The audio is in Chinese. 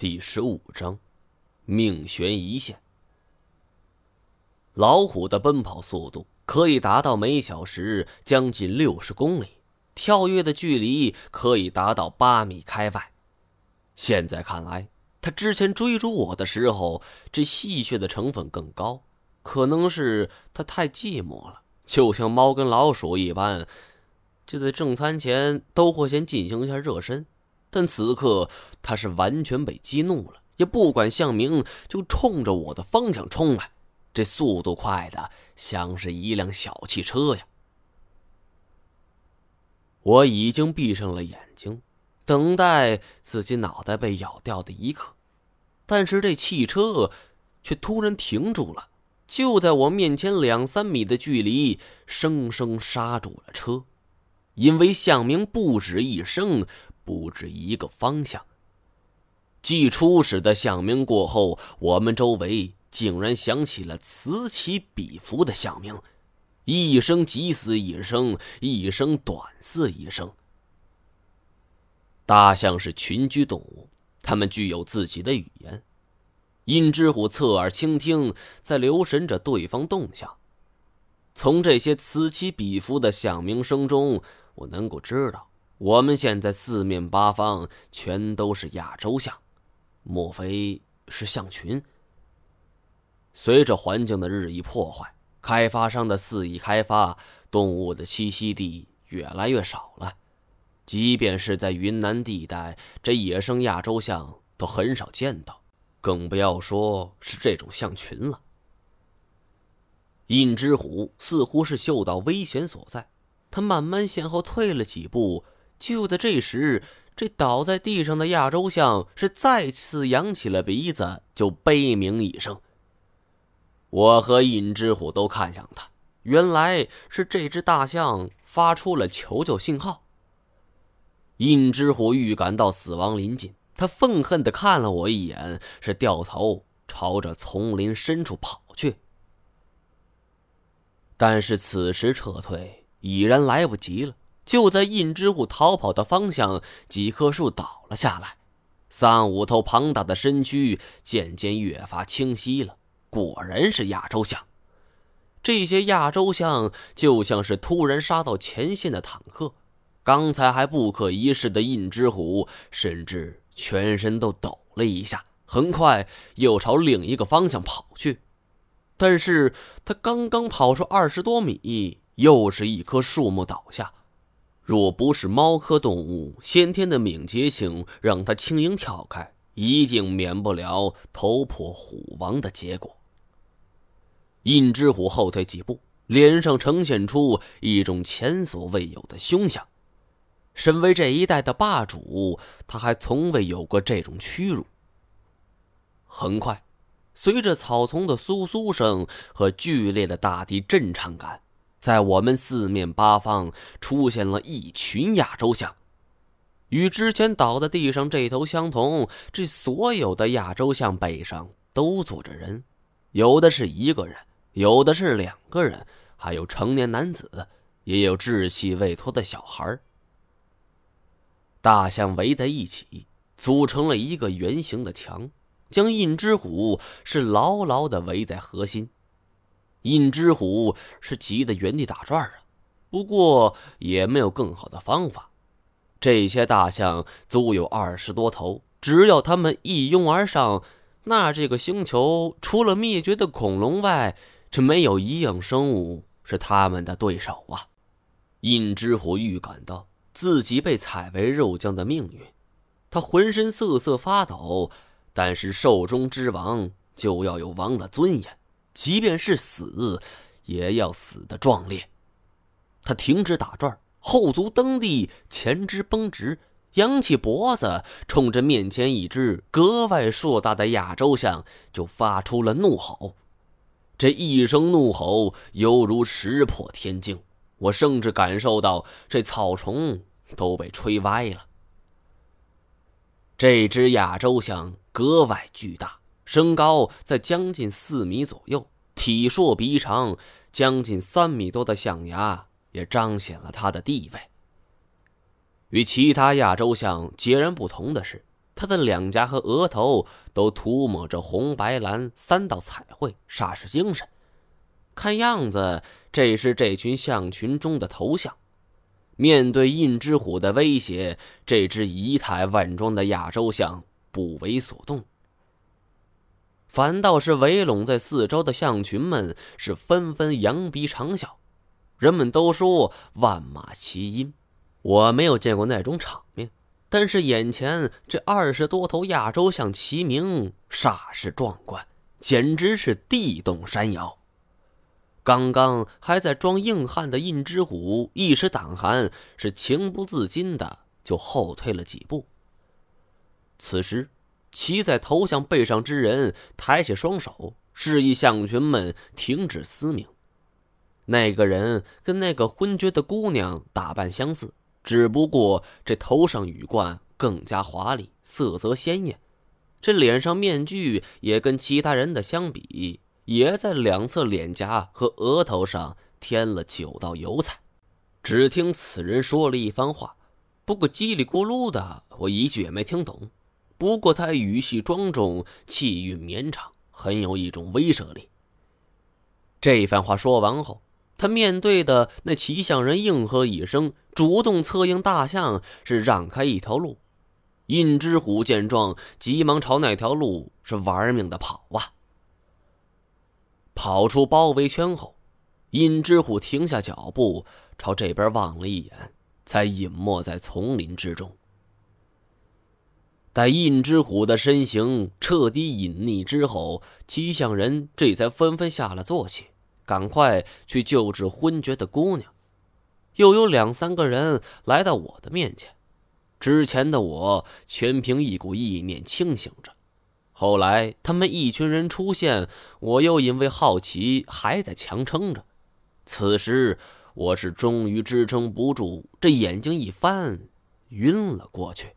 第十五章，命悬一线。老虎的奔跑速度可以达到每小时将近六十公里，跳跃的距离可以达到八米开外。现在看来，他之前追逐我的时候，这戏谑的成分更高。可能是他太寂寞了，就像猫跟老鼠一般，就在正餐前都会先进行一下热身。但此刻他是完全被激怒了，也不管向明，就冲着我的方向冲来。这速度快的像是一辆小汽车呀！我已经闭上了眼睛，等待自己脑袋被咬掉的一刻。但是这汽车却突然停住了，就在我面前两三米的距离，生生刹住了车，因为向明不止一声。不止一个方向。继初始的响鸣过后，我们周围竟然响起了此起彼伏的响鸣，一声急似一声，一声短似一声。大象是群居动物，它们具有自己的语言。殷之虎侧耳倾听，在留神着对方动向。从这些此起彼伏的响鸣声中，我能够知道。我们现在四面八方全都是亚洲象，莫非是象群？随着环境的日益破坏，开发商的肆意开发，动物的栖息地越来越少了。即便是在云南地带，这野生亚洲象都很少见到，更不要说是这种象群了。印之虎似乎是嗅到危险所在，他慢慢向后退了几步。就在这时，这倒在地上的亚洲象是再次扬起了鼻子，就悲鸣一声。我和尹之虎都看向他，原来是这只大象发出了求救信号。尹之虎预感到死亡临近，他愤恨地看了我一眼，是掉头朝着丛林深处跑去。但是此时撤退已然来不及了。就在印之虎逃跑的方向，几棵树倒了下来，三五头庞大的身躯渐渐越发清晰了。果然是亚洲象。这些亚洲象就像是突然杀到前线的坦克。刚才还不可一世的印之虎，甚至全身都抖了一下，很快又朝另一个方向跑去。但是他刚刚跑出二十多米，又是一棵树木倒下。若不是猫科动物先天的敏捷性让它轻盈跳开，一定免不了头破虎亡的结果。印之虎后退几步，脸上呈现出一种前所未有的凶相。身为这一代的霸主，他还从未有过这种屈辱。很快，随着草丛的簌簌声和剧烈的大地震颤感。在我们四面八方出现了一群亚洲象，与之前倒在地上这头相同。这所有的亚洲象背上都坐着人，有的是一个人，有的是两个人，还有成年男子，也有稚气未脱的小孩。大象围在一起，组成了一个圆形的墙，将印之虎是牢牢的围在核心。印之虎是急得原地打转啊，不过也没有更好的方法。这些大象足有二十多头，只要他们一拥而上，那这个星球除了灭绝的恐龙外，这没有一样生物是他们的对手啊！印之虎预感到自己被踩为肉酱的命运，他浑身瑟瑟发抖。但是兽中之王就要有王的尊严。即便是死，也要死的壮烈。他停止打转，后足蹬地，前肢绷直，扬起脖子，冲着面前一只格外硕大的亚洲象就发出了怒吼。这一声怒吼犹如石破天惊，我甚至感受到这草丛都被吹歪了。这只亚洲象格外巨大。身高在将近四米左右，体硕鼻长，将近三米多的象牙也彰显了他的地位。与其他亚洲象截然不同的是，他的两颊和额头都涂抹着红、白、蓝三道彩绘，煞是精神。看样子，这是这群象群中的头象。面对印之虎的威胁，这只仪态稳重的亚洲象不为所动，反倒是围拢在四周的象群们是纷纷扬鼻长啸。人们都说万马齐喑，我没有见过那种场面。但是眼前这二十多头亚洲象齐鸣，煞是壮观，简直是地动山摇。刚刚还在装硬汉的印之虎一时胆寒，是情不自禁的就后退了几步。此时，骑在头象背上之人抬起双手，示意象群们停止嘶鸣。那个人跟那个昏厥的姑娘打扮相似。只不过这头上羽冠更加华丽，色泽鲜艳，这脸上面具也跟其他人的相比，也在两侧脸颊和额头上添了九道油彩。只听此人说了一番话，不过叽里咕噜的，我一句也没听懂。不过他语气庄重，气韵绵长，很有一种威慑力。这番话说完后。他面对的那骑象人应和一声，主动策应大象，是让开一条路。印之虎见状，急忙朝那条路是玩命的跑啊！跑出包围圈后，印之虎停下脚步，朝这边望了一眼，才隐没在丛林之中。待印之虎的身形彻底隐匿之后，七象人这才纷纷下了坐骑。赶快去救治昏厥的姑娘。又有两三个人来到我的面前。之前的我全凭一股意念清醒着，后来他们一群人出现，我又因为好奇还在强撑着。此时我是终于支撑不住，这眼睛一翻，晕了过去。